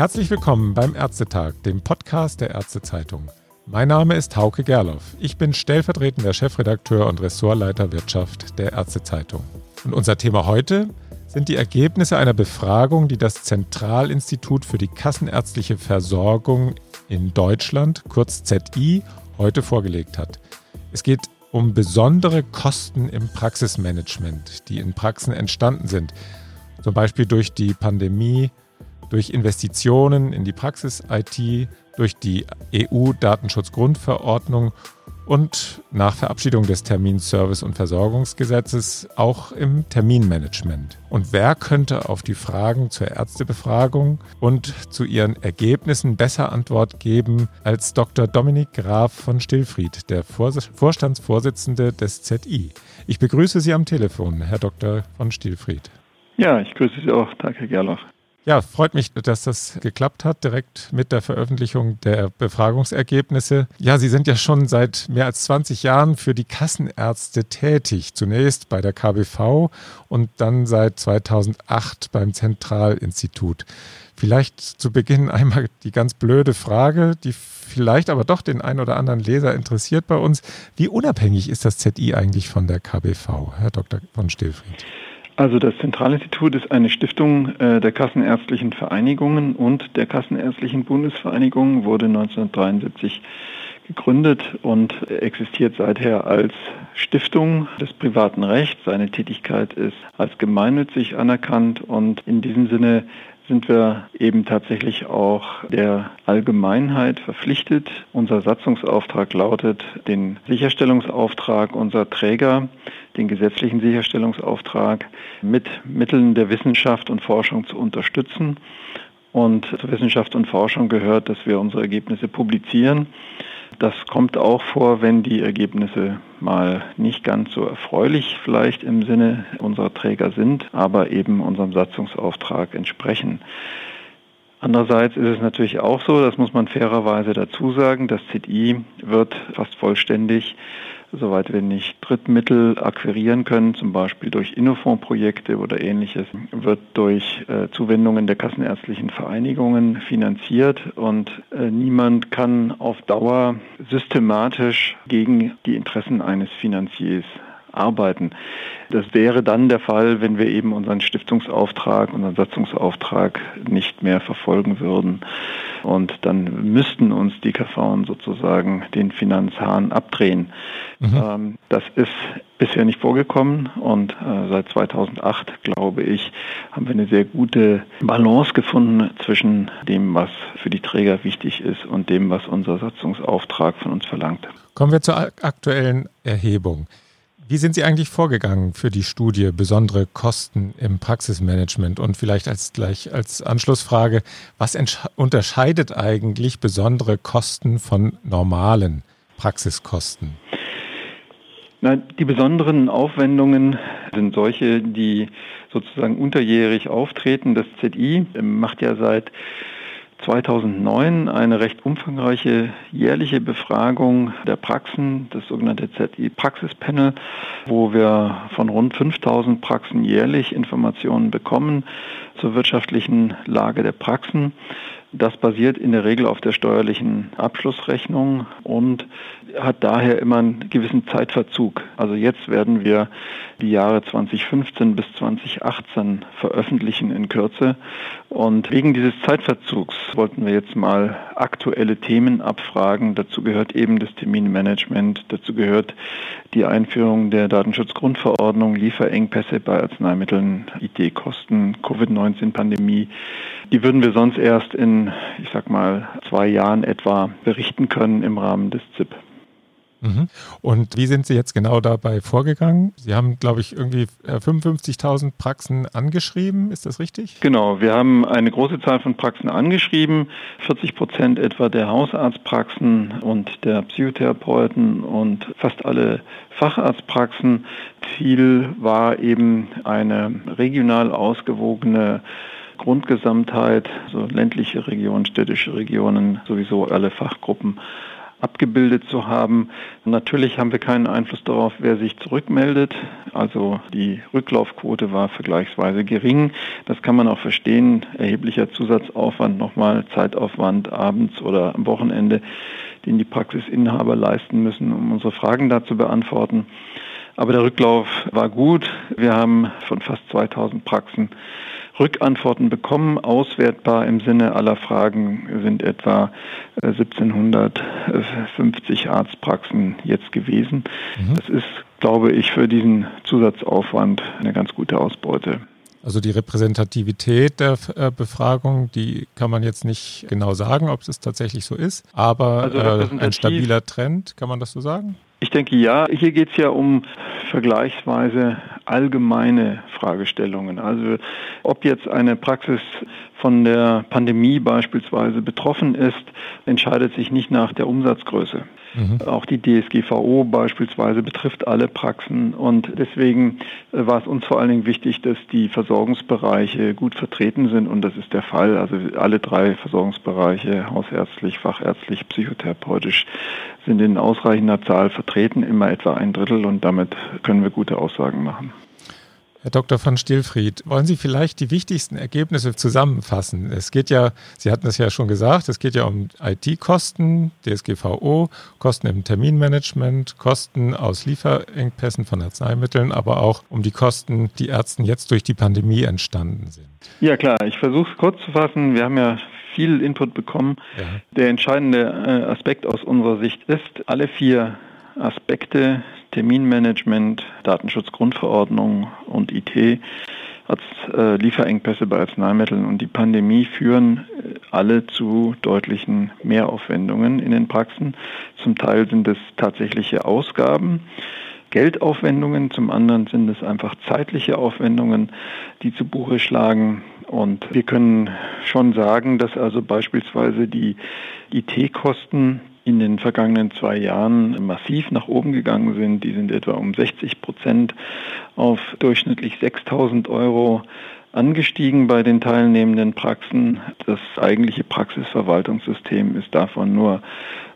Herzlich willkommen beim Ärztetag, dem Podcast der Ärztezeitung. Mein Name ist Hauke Gerloff. Ich bin stellvertretender Chefredakteur und Ressortleiter Wirtschaft der Ärztezeitung. Und unser Thema heute sind die Ergebnisse einer Befragung, die das Zentralinstitut für die kassenärztliche Versorgung in Deutschland, kurz ZI, heute vorgelegt hat. Es geht um besondere Kosten im Praxismanagement, die in Praxen entstanden sind, zum Beispiel durch die Pandemie, durch Investitionen in die Praxis-IT, durch die EU-Datenschutzgrundverordnung und nach Verabschiedung des Terminservice- und Versorgungsgesetzes auch im Terminmanagement. Und wer könnte auf die Fragen zur Ärztebefragung und zu ihren Ergebnissen besser Antwort geben als Dr. Dominik Graf von Stillfried, der Vorstandsvorsitzende des ZI? Ich begrüße Sie am Telefon, Herr Dr. von Stillfried. Ja, ich grüße Sie auch. Danke, Gerloff. Ja, freut mich, dass das geklappt hat, direkt mit der Veröffentlichung der Befragungsergebnisse. Ja, Sie sind ja schon seit mehr als 20 Jahren für die Kassenärzte tätig. Zunächst bei der KBV und dann seit 2008 beim Zentralinstitut. Vielleicht zu Beginn einmal die ganz blöde Frage, die vielleicht aber doch den einen oder anderen Leser interessiert bei uns. Wie unabhängig ist das ZI eigentlich von der KBV, Herr Dr. von Stillfried? Also das Zentralinstitut ist eine Stiftung äh, der Kassenärztlichen Vereinigungen und der Kassenärztlichen Bundesvereinigung, wurde 1973 gegründet und existiert seither als Stiftung des privaten Rechts. Seine Tätigkeit ist als gemeinnützig anerkannt und in diesem Sinne sind wir eben tatsächlich auch der Allgemeinheit verpflichtet. Unser Satzungsauftrag lautet, den Sicherstellungsauftrag unserer Träger, den gesetzlichen Sicherstellungsauftrag mit Mitteln der Wissenschaft und Forschung zu unterstützen. Und zur Wissenschaft und Forschung gehört, dass wir unsere Ergebnisse publizieren. Das kommt auch vor, wenn die Ergebnisse mal nicht ganz so erfreulich vielleicht im Sinne unserer Träger sind, aber eben unserem Satzungsauftrag entsprechen. Andererseits ist es natürlich auch so, das muss man fairerweise dazu sagen, das ZI wird fast vollständig soweit wir nicht Drittmittel akquirieren können, zum Beispiel durch Innofonds-Projekte oder ähnliches, wird durch äh, Zuwendungen der kassenärztlichen Vereinigungen finanziert und äh, niemand kann auf Dauer systematisch gegen die Interessen eines Finanziers arbeiten. Das wäre dann der Fall, wenn wir eben unseren Stiftungsauftrag, unseren Satzungsauftrag nicht mehr verfolgen würden. Und dann müssten uns die KV sozusagen den Finanzhahn abdrehen. Mhm. Ähm, das ist bisher nicht vorgekommen und äh, seit 2008, glaube ich, haben wir eine sehr gute Balance gefunden zwischen dem, was für die Träger wichtig ist und dem, was unser Satzungsauftrag von uns verlangt. Kommen wir zur aktuellen Erhebung. Wie sind Sie eigentlich vorgegangen für die Studie besondere Kosten im Praxismanagement? Und vielleicht als gleich als Anschlussfrage, was unterscheidet eigentlich besondere Kosten von normalen Praxiskosten? Na, die besonderen Aufwendungen sind solche, die sozusagen unterjährig auftreten. Das ZI macht ja seit 2009 eine recht umfangreiche jährliche Befragung der Praxen, das sogenannte ZI-Praxispanel, wo wir von rund 5000 Praxen jährlich Informationen bekommen zur wirtschaftlichen Lage der Praxen. Das basiert in der Regel auf der steuerlichen Abschlussrechnung und hat daher immer einen gewissen Zeitverzug. Also jetzt werden wir die Jahre 2015 bis 2018 veröffentlichen in Kürze. Und wegen dieses Zeitverzugs wollten wir jetzt mal aktuelle Themen abfragen. Dazu gehört eben das Terminmanagement, dazu gehört die Einführung der Datenschutzgrundverordnung, Lieferengpässe bei Arzneimitteln, IT-Kosten, Covid-19-Pandemie. Die würden wir sonst erst in, ich sag mal, zwei Jahren etwa berichten können im Rahmen des ZIP. Mhm. Und wie sind Sie jetzt genau dabei vorgegangen? Sie haben, glaube ich, irgendwie 55.000 äh, Praxen angeschrieben. Ist das richtig? Genau. Wir haben eine große Zahl von Praxen angeschrieben. 40 Prozent etwa der Hausarztpraxen und der Psychotherapeuten und fast alle Facharztpraxen. Ziel war eben eine regional ausgewogene Grundgesamtheit, so ländliche Regionen, städtische Regionen, sowieso alle Fachgruppen abgebildet zu haben. Natürlich haben wir keinen Einfluss darauf, wer sich zurückmeldet. Also die Rücklaufquote war vergleichsweise gering. Das kann man auch verstehen. Erheblicher Zusatzaufwand, nochmal Zeitaufwand abends oder am Wochenende, den die Praxisinhaber leisten müssen, um unsere Fragen da zu beantworten. Aber der Rücklauf war gut. Wir haben von fast 2000 Praxen Rückantworten bekommen. Auswertbar im Sinne aller Fragen sind etwa 1750 äh, Arztpraxen jetzt gewesen. Mhm. Das ist, glaube ich, für diesen Zusatzaufwand eine ganz gute Ausbeute. Also die Repräsentativität der äh, Befragung, die kann man jetzt nicht genau sagen, ob es tatsächlich so ist, aber also äh, ein stabiler Trend, kann man das so sagen? Ich denke ja. Hier geht es ja um vergleichsweise allgemeine Fragestellungen. Also ob jetzt eine Praxis von der Pandemie beispielsweise betroffen ist, entscheidet sich nicht nach der Umsatzgröße. Mhm. Auch die DSGVO beispielsweise betrifft alle Praxen und deswegen äh, war es uns vor allen Dingen wichtig, dass die Versorgungsbereiche gut vertreten sind und das ist der Fall. Also alle drei Versorgungsbereiche, hausärztlich, fachärztlich, psychotherapeutisch, sind in ausreichender Zahl vertreten, immer etwa ein Drittel und damit können wir gute Aussagen machen. Herr Dr. von Stillfried, wollen Sie vielleicht die wichtigsten Ergebnisse zusammenfassen? Es geht ja, Sie hatten es ja schon gesagt, es geht ja um IT-Kosten, DSGVO, Kosten im Terminmanagement, Kosten aus Lieferengpässen von Arzneimitteln, aber auch um die Kosten, die Ärzten jetzt durch die Pandemie entstanden sind. Ja klar, ich versuche es kurz zu fassen. Wir haben ja viel Input bekommen. Ja. Der entscheidende äh, Aspekt aus unserer Sicht ist, alle vier Aspekte Terminmanagement, Datenschutzgrundverordnung und IT, als äh, Lieferengpässe bei Arzneimitteln und die Pandemie führen äh, alle zu deutlichen Mehraufwendungen in den Praxen. Zum Teil sind es tatsächliche Ausgaben. Geldaufwendungen, zum anderen sind es einfach zeitliche Aufwendungen, die zu Buche schlagen. Und wir können schon sagen, dass also beispielsweise die IT-Kosten in den vergangenen zwei Jahren massiv nach oben gegangen sind. Die sind etwa um 60 Prozent auf durchschnittlich 6000 Euro angestiegen bei den teilnehmenden Praxen. Das eigentliche Praxisverwaltungssystem ist davon nur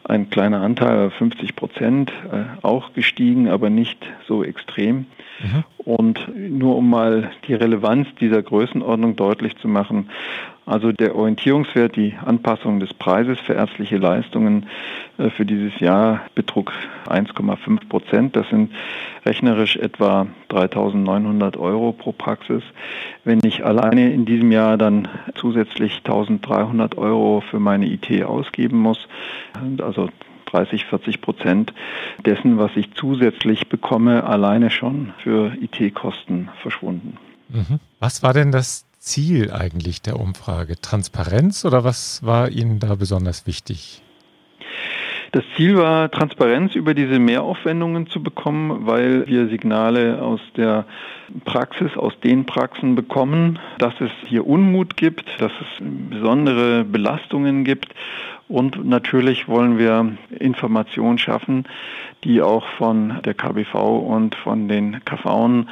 ein kleiner Anteil, 50 Prozent, äh, auch gestiegen, aber nicht so extrem. Mhm. Und nur um mal die Relevanz dieser Größenordnung deutlich zu machen, also der Orientierungswert, die Anpassung des Preises für ärztliche Leistungen äh, für dieses Jahr betrug 1,5 Prozent. Das sind rechnerisch etwa 3.900 Euro pro Praxis. Wenn ich alleine in diesem Jahr dann zusätzlich 1.300 Euro für meine IT ausgeben muss, also 30, 40 Prozent dessen, was ich zusätzlich bekomme, alleine schon für IT-Kosten verschwunden. Mhm. Was war denn das Ziel eigentlich der Umfrage? Transparenz oder was war Ihnen da besonders wichtig? Das Ziel war, Transparenz über diese Mehraufwendungen zu bekommen, weil wir Signale aus der Praxis, aus den Praxen bekommen, dass es hier Unmut gibt, dass es besondere Belastungen gibt und natürlich wollen wir Informationen schaffen, die auch von der KBV und von den KV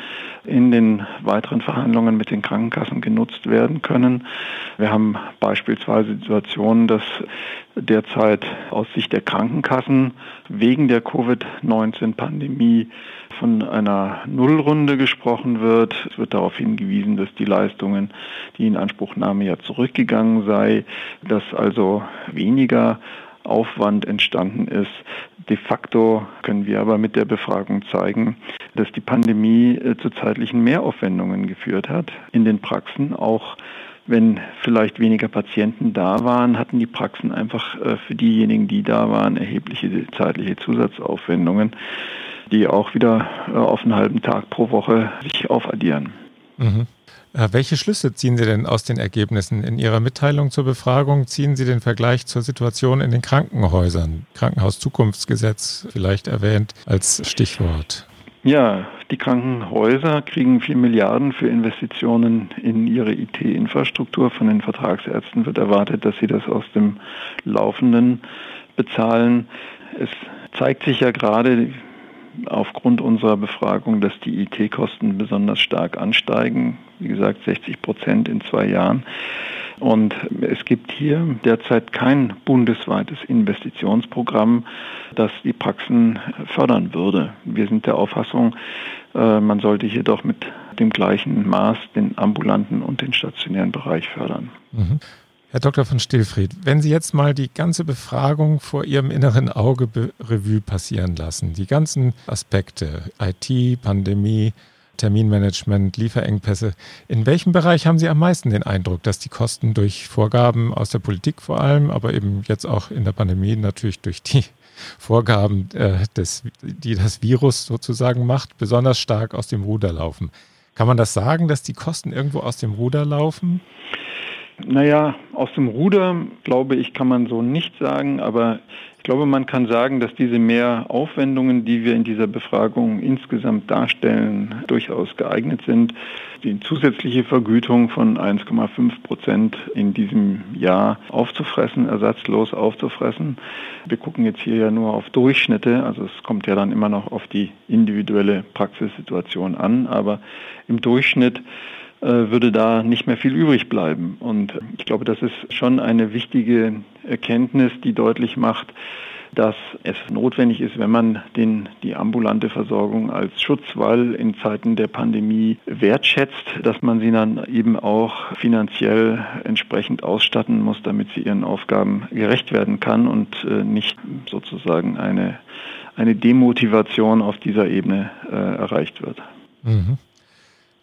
in den weiteren Verhandlungen mit den Krankenkassen genutzt werden können. Wir haben beispielsweise Situationen, dass derzeit aus Sicht der Krankenkassen wegen der Covid-19-Pandemie von einer Nullrunde gesprochen wird. Es wird darauf hingewiesen, dass die Leistungen, die Inanspruchnahme ja zurückgegangen sei, dass also weniger Aufwand entstanden ist. De facto können wir aber mit der Befragung zeigen, dass die Pandemie äh, zu zeitlichen Mehraufwendungen geführt hat in den Praxen, auch wenn vielleicht weniger Patienten da waren, hatten die Praxen einfach äh, für diejenigen, die da waren, erhebliche zeitliche Zusatzaufwendungen, die auch wieder äh, auf einen halben Tag pro Woche sich aufaddieren. Mhm. Äh, welche Schlüsse ziehen Sie denn aus den Ergebnissen? In Ihrer Mitteilung zur Befragung ziehen Sie den Vergleich zur Situation in den Krankenhäusern. Krankenhauszukunftsgesetz vielleicht erwähnt als Stichwort. Ja, die Krankenhäuser kriegen vier Milliarden für Investitionen in ihre IT-Infrastruktur. Von den Vertragsärzten wird erwartet, dass sie das aus dem Laufenden bezahlen. Es zeigt sich ja gerade, aufgrund unserer Befragung, dass die IT-Kosten besonders stark ansteigen. Wie gesagt, 60 Prozent in zwei Jahren. Und es gibt hier derzeit kein bundesweites Investitionsprogramm, das die Praxen fördern würde. Wir sind der Auffassung, äh, man sollte hier doch mit dem gleichen Maß den ambulanten und den stationären Bereich fördern. Mhm. Herr Dr. von Stillfried, wenn Sie jetzt mal die ganze Befragung vor Ihrem inneren Auge Revue passieren lassen, die ganzen Aspekte, IT, Pandemie, Terminmanagement, Lieferengpässe. In welchem Bereich haben Sie am meisten den Eindruck, dass die Kosten durch Vorgaben aus der Politik vor allem, aber eben jetzt auch in der Pandemie natürlich durch die Vorgaben, äh, des, die das Virus sozusagen macht, besonders stark aus dem Ruder laufen? Kann man das sagen, dass die Kosten irgendwo aus dem Ruder laufen? Naja, aus dem Ruder, glaube ich, kann man so nicht sagen, aber ich glaube, man kann sagen, dass diese Mehraufwendungen, die wir in dieser Befragung insgesamt darstellen, durchaus geeignet sind. Die zusätzliche Vergütung von 1,5 Prozent in diesem Jahr aufzufressen, ersatzlos aufzufressen. Wir gucken jetzt hier ja nur auf Durchschnitte, also es kommt ja dann immer noch auf die individuelle Praxissituation an, aber im Durchschnitt würde da nicht mehr viel übrig bleiben. Und ich glaube, das ist schon eine wichtige Erkenntnis, die deutlich macht, dass es notwendig ist, wenn man den, die ambulante Versorgung als Schutzwall in Zeiten der Pandemie wertschätzt, dass man sie dann eben auch finanziell entsprechend ausstatten muss, damit sie ihren Aufgaben gerecht werden kann und äh, nicht sozusagen eine, eine Demotivation auf dieser Ebene äh, erreicht wird. Mhm.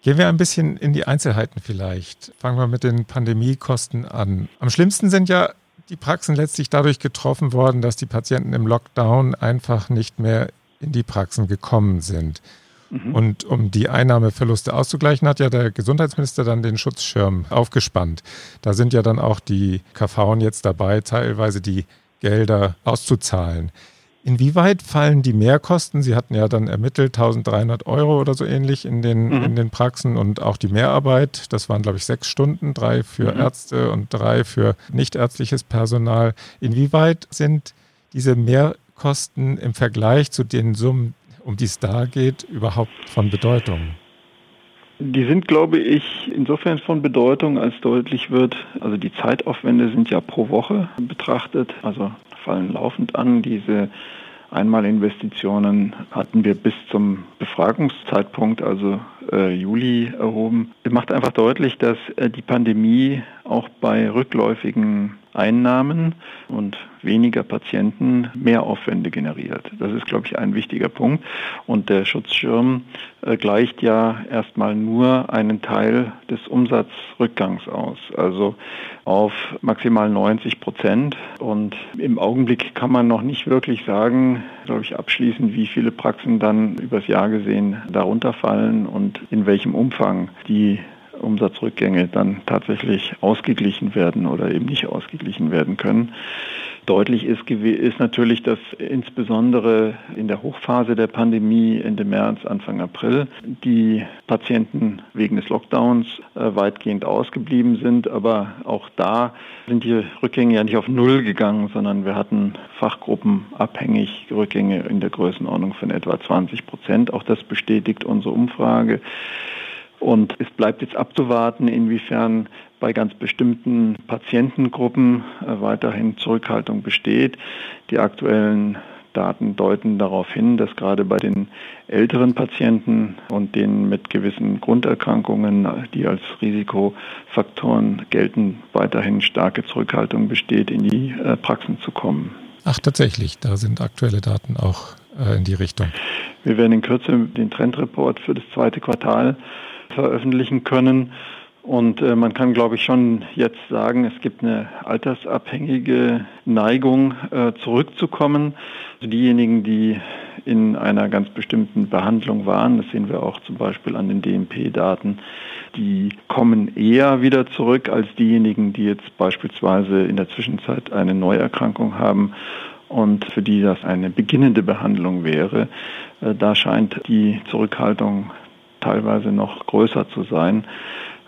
Gehen wir ein bisschen in die Einzelheiten vielleicht. Fangen wir mit den Pandemiekosten an. Am schlimmsten sind ja die Praxen letztlich dadurch getroffen worden, dass die Patienten im Lockdown einfach nicht mehr in die Praxen gekommen sind. Mhm. Und um die Einnahmeverluste auszugleichen, hat ja der Gesundheitsminister dann den Schutzschirm aufgespannt. Da sind ja dann auch die KV jetzt dabei, teilweise die Gelder auszuzahlen. Inwieweit fallen die Mehrkosten? Sie hatten ja dann ermittelt 1300 Euro oder so ähnlich in den, mhm. in den Praxen und auch die Mehrarbeit. Das waren, glaube ich, sechs Stunden, drei für mhm. Ärzte und drei für nichtärztliches Personal. Inwieweit sind diese Mehrkosten im Vergleich zu den Summen, um die es da geht, überhaupt von Bedeutung? Die sind, glaube ich, insofern von Bedeutung, als deutlich wird, also die Zeitaufwände sind ja pro Woche betrachtet, also fallen laufend an. Diese Einmalinvestitionen hatten wir bis zum Befragungszeitpunkt, also äh, Juli, erhoben. Es macht einfach deutlich, dass äh, die Pandemie auch bei rückläufigen Einnahmen und weniger Patienten mehr Aufwände generiert. Das ist, glaube ich, ein wichtiger Punkt. Und der Schutzschirm äh, gleicht ja erstmal nur einen Teil des Umsatzrückgangs aus, also auf maximal 90 Prozent. Und im Augenblick kann man noch nicht wirklich sagen, glaube ich, abschließend, wie viele Praxen dann übers Jahr gesehen darunter fallen und in welchem Umfang die Umsatzrückgänge dann tatsächlich ausgeglichen werden oder eben nicht ausgeglichen werden können. Deutlich ist, ist natürlich, dass insbesondere in der Hochphase der Pandemie Ende März, Anfang April die Patienten wegen des Lockdowns äh, weitgehend ausgeblieben sind. Aber auch da sind die Rückgänge ja nicht auf Null gegangen, sondern wir hatten fachgruppenabhängig Rückgänge in der Größenordnung von etwa 20 Prozent. Auch das bestätigt unsere Umfrage. Und es bleibt jetzt abzuwarten, inwiefern bei ganz bestimmten Patientengruppen äh, weiterhin Zurückhaltung besteht. Die aktuellen Daten deuten darauf hin, dass gerade bei den älteren Patienten und denen mit gewissen Grunderkrankungen, die als Risikofaktoren gelten, weiterhin starke Zurückhaltung besteht, in die äh, Praxen zu kommen. Ach, tatsächlich, da sind aktuelle Daten auch äh, in die Richtung. Wir werden in Kürze den Trendreport für das zweite Quartal veröffentlichen können. Und äh, man kann, glaube ich, schon jetzt sagen, es gibt eine altersabhängige Neigung, äh, zurückzukommen. Also diejenigen, die in einer ganz bestimmten Behandlung waren, das sehen wir auch zum Beispiel an den DMP-Daten, die kommen eher wieder zurück als diejenigen, die jetzt beispielsweise in der Zwischenzeit eine Neuerkrankung haben und für die das eine beginnende Behandlung wäre. Äh, da scheint die Zurückhaltung teilweise noch größer zu sein.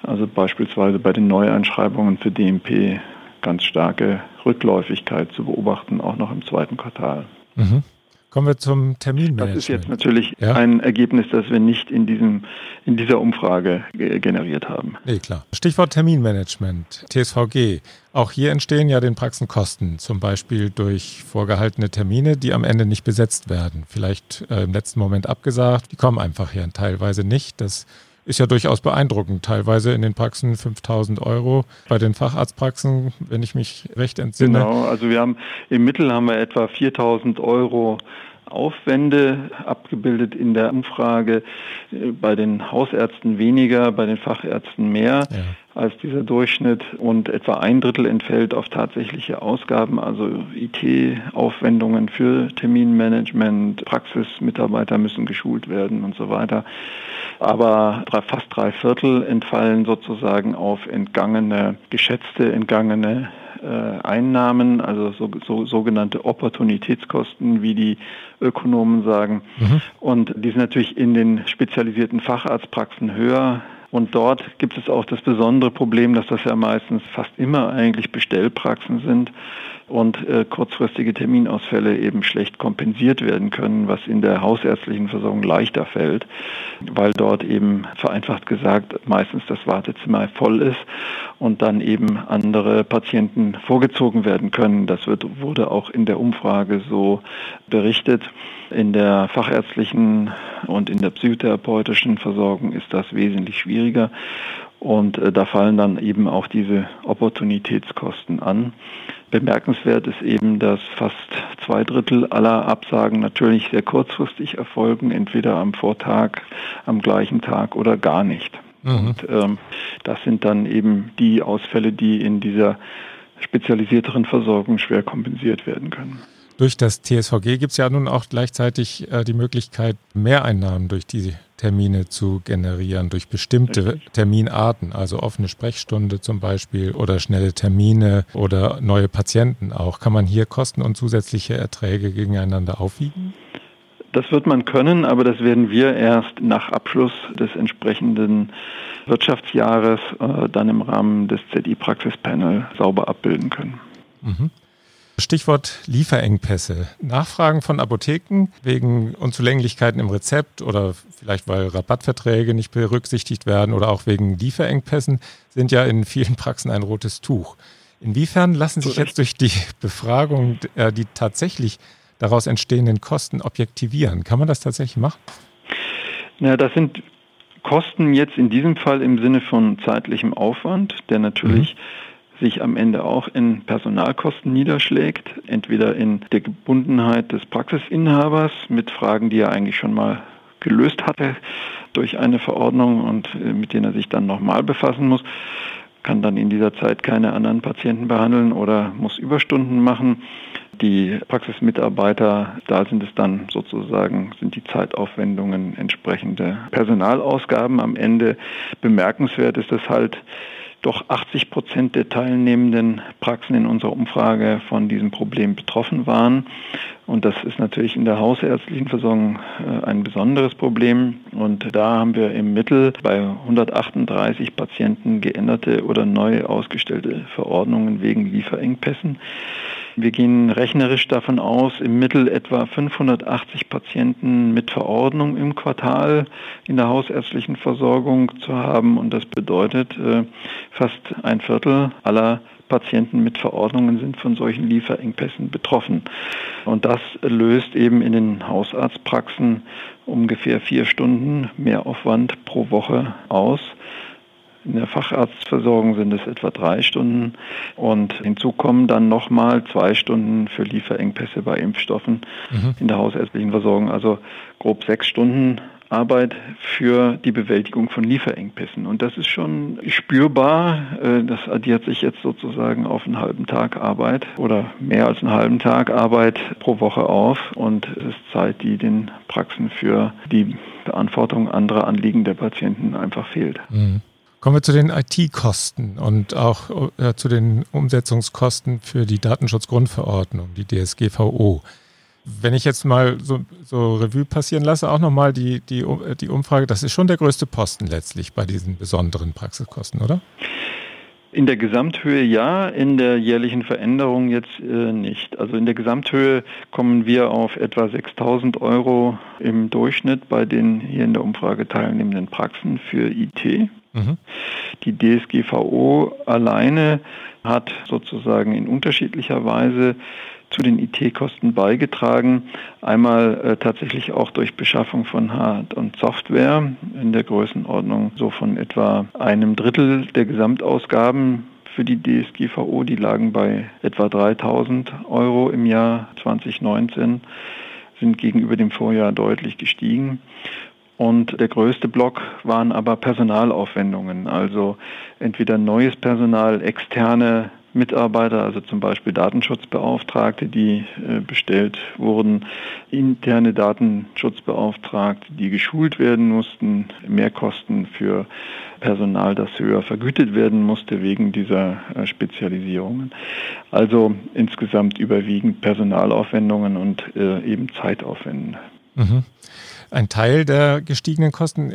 Also beispielsweise bei den Neueinschreibungen für DMP ganz starke Rückläufigkeit zu beobachten, auch noch im zweiten Quartal. Mhm. Kommen wir zum Terminmanagement. Das ist jetzt natürlich ja? ein Ergebnis, das wir nicht in, diesem, in dieser Umfrage generiert haben. Nee, klar. Stichwort Terminmanagement, TSVG. Auch hier entstehen ja den Praxen Kosten, zum Beispiel durch vorgehaltene Termine, die am Ende nicht besetzt werden. Vielleicht äh, im letzten Moment abgesagt, die kommen einfach hier teilweise nicht. Das ist ja durchaus beeindruckend. Teilweise in den Praxen 5000 Euro, bei den Facharztpraxen, wenn ich mich recht entsinne. Genau, also wir haben im Mittel haben wir etwa 4000 Euro Aufwände abgebildet in der Umfrage. Bei den Hausärzten weniger, bei den Fachärzten mehr ja. Als dieser Durchschnitt und etwa ein Drittel entfällt auf tatsächliche Ausgaben, also IT-Aufwendungen für Terminmanagement, Praxismitarbeiter müssen geschult werden und so weiter. Aber fast drei Viertel entfallen sozusagen auf entgangene, geschätzte entgangene äh, Einnahmen, also so, so, sogenannte Opportunitätskosten, wie die Ökonomen sagen. Mhm. Und die sind natürlich in den spezialisierten Facharztpraxen höher und dort gibt es auch das besondere Problem, dass das ja meistens fast immer eigentlich Bestellpraxen sind und äh, kurzfristige Terminausfälle eben schlecht kompensiert werden können, was in der hausärztlichen Versorgung leichter fällt, weil dort eben vereinfacht gesagt meistens das Wartezimmer voll ist und dann eben andere Patienten vorgezogen werden können. Das wird, wurde auch in der Umfrage so berichtet. In der fachärztlichen und in der psychotherapeutischen Versorgung ist das wesentlich schwieriger. Und äh, da fallen dann eben auch diese Opportunitätskosten an. Bemerkenswert ist eben, dass fast zwei Drittel aller Absagen natürlich sehr kurzfristig erfolgen, entweder am Vortag, am gleichen Tag oder gar nicht. Mhm. Und ähm, das sind dann eben die Ausfälle, die in dieser spezialisierteren Versorgung schwer kompensiert werden können. Durch das TSVG gibt es ja nun auch gleichzeitig äh, die Möglichkeit, Mehreinnahmen durch die Termine zu generieren, durch bestimmte Richtig. Terminarten, also offene Sprechstunde zum Beispiel oder schnelle Termine oder neue Patienten auch. Kann man hier Kosten und zusätzliche Erträge gegeneinander aufwiegen? Das wird man können, aber das werden wir erst nach Abschluss des entsprechenden Wirtschaftsjahres äh, dann im Rahmen des ZI-Praxis-Panel sauber abbilden können. Mhm. Stichwort Lieferengpässe. Nachfragen von Apotheken wegen Unzulänglichkeiten im Rezept oder vielleicht weil Rabattverträge nicht berücksichtigt werden oder auch wegen Lieferengpässen sind ja in vielen Praxen ein rotes Tuch. Inwiefern lassen sich jetzt durch die Befragung äh, die tatsächlich daraus entstehenden Kosten objektivieren? Kann man das tatsächlich machen? Na, das sind Kosten jetzt in diesem Fall im Sinne von zeitlichem Aufwand, der natürlich mhm sich am Ende auch in Personalkosten niederschlägt, entweder in der Gebundenheit des Praxisinhabers mit Fragen, die er eigentlich schon mal gelöst hatte durch eine Verordnung und äh, mit denen er sich dann nochmal befassen muss, kann dann in dieser Zeit keine anderen Patienten behandeln oder muss Überstunden machen. Die Praxismitarbeiter, da sind es dann sozusagen, sind die Zeitaufwendungen entsprechende Personalausgaben. Am Ende bemerkenswert ist es halt, doch 80 Prozent der teilnehmenden Praxen in unserer Umfrage von diesem Problem betroffen waren. Und das ist natürlich in der hausärztlichen Versorgung äh, ein besonderes Problem. Und da haben wir im Mittel bei 138 Patienten geänderte oder neu ausgestellte Verordnungen wegen Lieferengpässen. Wir gehen rechnerisch davon aus, im Mittel etwa 580 Patienten mit Verordnung im Quartal in der hausärztlichen Versorgung zu haben. Und das bedeutet, äh, fast ein Viertel aller Patienten mit Verordnungen sind von solchen Lieferengpässen betroffen. Und das löst eben in den Hausarztpraxen ungefähr vier Stunden Mehraufwand pro Woche aus. In der Facharztversorgung sind es etwa drei Stunden und hinzu kommen dann nochmal zwei Stunden für Lieferengpässe bei Impfstoffen mhm. in der hausärztlichen Versorgung. Also grob sechs Stunden Arbeit für die Bewältigung von Lieferengpässen. Und das ist schon spürbar. Äh, das addiert sich jetzt sozusagen auf einen halben Tag Arbeit oder mehr als einen halben Tag Arbeit pro Woche auf. Und es ist Zeit, die den Praxen für die Beantwortung anderer Anliegen der Patienten einfach fehlt. Mhm. Kommen wir zu den IT-Kosten und auch äh, zu den Umsetzungskosten für die Datenschutzgrundverordnung, die DSGVO. Wenn ich jetzt mal so, so Revue passieren lasse, auch nochmal die, die, die Umfrage, das ist schon der größte Posten letztlich bei diesen besonderen Praxiskosten, oder? In der Gesamthöhe ja, in der jährlichen Veränderung jetzt äh, nicht. Also in der Gesamthöhe kommen wir auf etwa 6.000 Euro im Durchschnitt bei den hier in der Umfrage teilnehmenden Praxen für IT. Mhm. Die DSGVO alleine hat sozusagen in unterschiedlicher Weise zu den IT-Kosten beigetragen. Einmal äh, tatsächlich auch durch Beschaffung von Hard- und Software in der Größenordnung so von etwa einem Drittel der Gesamtausgaben für die DSGVO. Die lagen bei etwa 3000 Euro im Jahr 2019, sind gegenüber dem Vorjahr deutlich gestiegen. Und der größte Block waren aber Personalaufwendungen, also entweder neues Personal, externe Mitarbeiter, also zum Beispiel Datenschutzbeauftragte, die äh, bestellt wurden, interne Datenschutzbeauftragte, die geschult werden mussten, Mehrkosten für Personal, das höher vergütet werden musste wegen dieser äh, Spezialisierungen. Also insgesamt überwiegend Personalaufwendungen und äh, eben Zeitaufwendungen. Mhm. Ein Teil der gestiegenen Kosten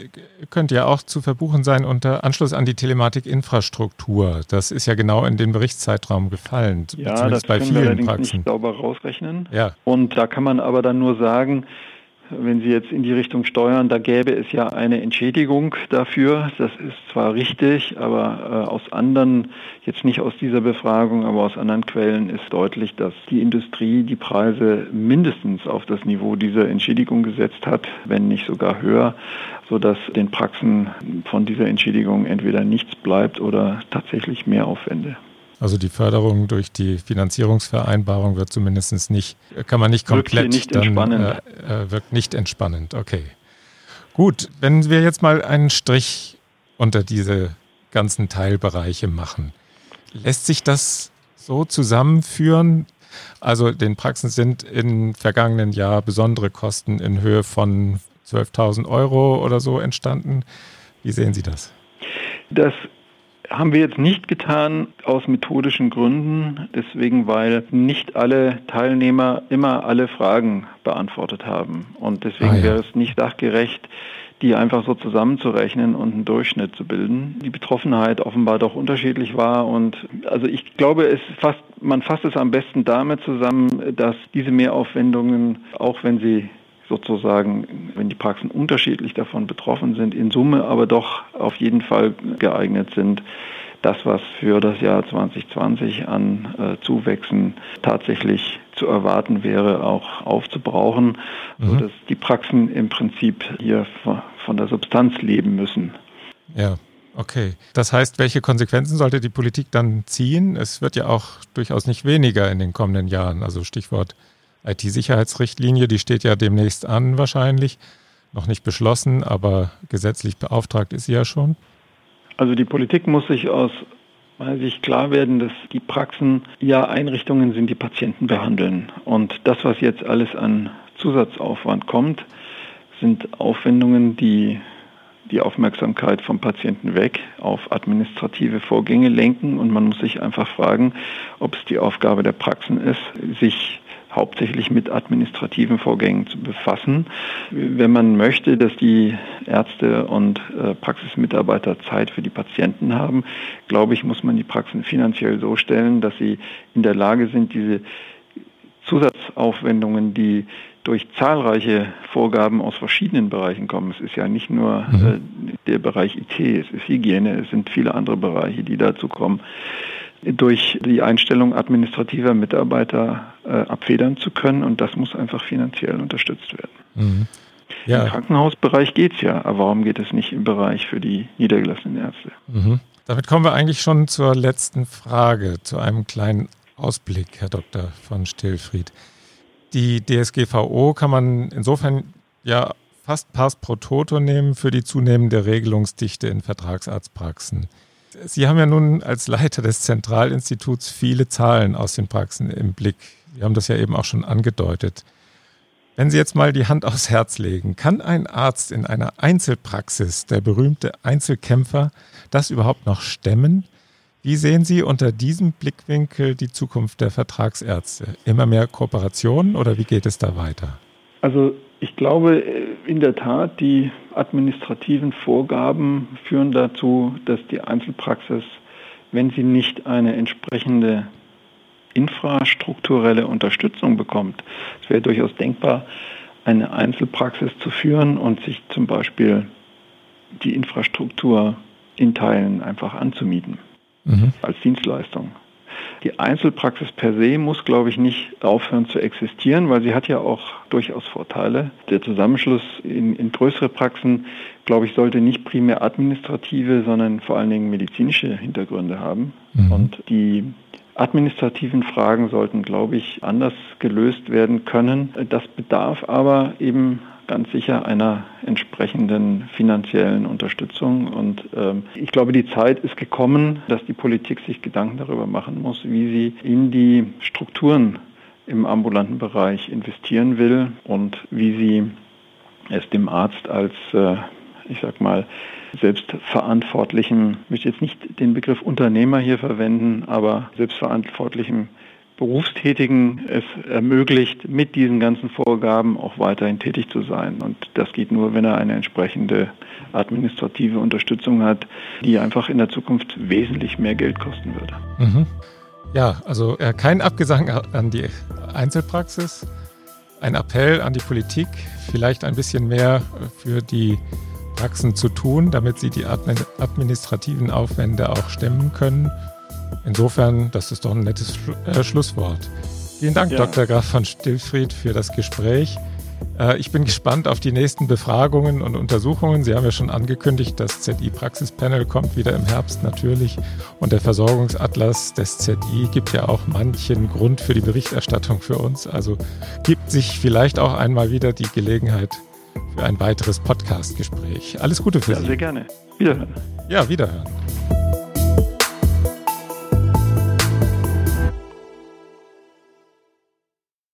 könnte ja auch zu verbuchen sein unter Anschluss an die Telematikinfrastruktur. Das ist ja genau in den Berichtszeitraum gefallen. Ja, das bei können vielen wir allerdings Praxen. nicht sauber rausrechnen. Ja. Und da kann man aber dann nur sagen, wenn Sie jetzt in die Richtung steuern, da gäbe es ja eine Entschädigung dafür. Das ist zwar richtig, aber äh, aus anderen, jetzt nicht aus dieser Befragung, aber aus anderen Quellen ist deutlich, dass die Industrie die Preise mindestens auf das Niveau dieser Entschädigung gesetzt hat, wenn nicht sogar höher, sodass den Praxen von dieser Entschädigung entweder nichts bleibt oder tatsächlich mehr Aufwände. Also die Förderung durch die Finanzierungsvereinbarung wird zumindest nicht, kann man nicht komplett nicht dann äh, äh, wirkt nicht entspannend. Okay. Gut, wenn wir jetzt mal einen Strich unter diese ganzen Teilbereiche machen, lässt sich das so zusammenführen? Also den Praxen sind im vergangenen Jahr besondere Kosten in Höhe von 12.000 Euro oder so entstanden. Wie sehen Sie das? Das haben wir jetzt nicht getan aus methodischen Gründen, deswegen weil nicht alle Teilnehmer immer alle Fragen beantwortet haben. Und deswegen ah, ja. wäre es nicht sachgerecht, die einfach so zusammenzurechnen und einen Durchschnitt zu bilden. Die Betroffenheit offenbar doch unterschiedlich war und also ich glaube, es fasst, man fasst es am besten damit zusammen, dass diese Mehraufwendungen, auch wenn sie sozusagen, wenn die Praxen unterschiedlich davon betroffen sind, in Summe aber doch auf jeden Fall geeignet sind, das, was für das Jahr 2020 an äh, Zuwächsen tatsächlich zu erwarten wäre, auch aufzubrauchen, mhm. sodass die Praxen im Prinzip hier von der Substanz leben müssen. Ja, okay. Das heißt, welche Konsequenzen sollte die Politik dann ziehen? Es wird ja auch durchaus nicht weniger in den kommenden Jahren. Also Stichwort IT-Sicherheitsrichtlinie, die steht ja demnächst an wahrscheinlich. Noch nicht beschlossen, aber gesetzlich beauftragt ist sie ja schon. Also die Politik muss sich aus weil sich klar werden, dass die Praxen ja Einrichtungen sind, die Patienten behandeln. Und das, was jetzt alles an Zusatzaufwand kommt, sind Aufwendungen, die die Aufmerksamkeit vom Patienten weg auf administrative Vorgänge lenken. Und man muss sich einfach fragen, ob es die Aufgabe der Praxen ist, sich hauptsächlich mit administrativen Vorgängen zu befassen. Wenn man möchte, dass die Ärzte und äh, Praxismitarbeiter Zeit für die Patienten haben, glaube ich, muss man die Praxen finanziell so stellen, dass sie in der Lage sind, diese Zusatzaufwendungen, die durch zahlreiche Vorgaben aus verschiedenen Bereichen kommen. Es ist ja nicht nur mhm. äh, der Bereich IT, es ist Hygiene, es sind viele andere Bereiche, die dazu kommen durch die Einstellung administrativer Mitarbeiter äh, abfedern zu können und das muss einfach finanziell unterstützt werden. Mhm. Ja. Im Krankenhausbereich geht es ja, aber warum geht es nicht im Bereich für die niedergelassenen Ärzte? Mhm. Damit kommen wir eigentlich schon zur letzten Frage, zu einem kleinen Ausblick, Herr Dr. von Stillfried. Die DSGVO kann man insofern ja fast pass pro toto nehmen für die zunehmende Regelungsdichte in Vertragsarztpraxen. Sie haben ja nun als Leiter des Zentralinstituts viele Zahlen aus den Praxen im Blick. Sie haben das ja eben auch schon angedeutet. Wenn Sie jetzt mal die Hand aufs Herz legen, kann ein Arzt in einer Einzelpraxis, der berühmte Einzelkämpfer, das überhaupt noch stemmen? Wie sehen Sie unter diesem Blickwinkel die Zukunft der Vertragsärzte? Immer mehr Kooperationen oder wie geht es da weiter? Also ich glaube äh, in der Tat, die administrativen Vorgaben führen dazu, dass die Einzelpraxis wenn sie nicht eine entsprechende infrastrukturelle Unterstützung bekommt. Es wäre durchaus denkbar, eine Einzelpraxis zu führen und sich zum Beispiel die Infrastruktur in Teilen einfach anzumieten mhm. als Dienstleistung. Die Einzelpraxis per se muss, glaube ich, nicht aufhören zu existieren, weil sie hat ja auch durchaus Vorteile. Der Zusammenschluss in, in größere Praxen, glaube ich, sollte nicht primär administrative, sondern vor allen Dingen medizinische Hintergründe haben. Mhm. Und die administrativen Fragen sollten, glaube ich, anders gelöst werden können. Das bedarf aber eben ganz sicher einer entsprechenden finanziellen Unterstützung. Und ähm, ich glaube, die Zeit ist gekommen, dass die Politik sich Gedanken darüber machen muss, wie sie in die Strukturen im ambulanten Bereich investieren will und wie sie es dem Arzt als, äh, ich sag mal, selbstverantwortlichen, ich möchte jetzt nicht den Begriff Unternehmer hier verwenden, aber selbstverantwortlichen Berufstätigen es ermöglicht, mit diesen ganzen Vorgaben auch weiterhin tätig zu sein. Und das geht nur, wenn er eine entsprechende administrative Unterstützung hat, die einfach in der Zukunft wesentlich mehr Geld kosten würde. Mhm. Ja, also äh, kein Abgesang an die Einzelpraxis, ein Appell an die Politik, vielleicht ein bisschen mehr für die Praxen zu tun, damit sie die administrativen Aufwände auch stemmen können Insofern, das ist doch ein nettes Schlu äh, Schlusswort. Vielen Dank, ja. Dr. Graf von Stillfried, für das Gespräch. Äh, ich bin gespannt auf die nächsten Befragungen und Untersuchungen. Sie haben ja schon angekündigt, das ZI-Praxispanel kommt wieder im Herbst natürlich. Und der Versorgungsatlas des ZI gibt ja auch manchen Grund für die Berichterstattung für uns. Also gibt sich vielleicht auch einmal wieder die Gelegenheit für ein weiteres Podcast-Gespräch. Alles Gute für ja, Sie. Sehr gerne. Wiederhören. Ja, wiederhören.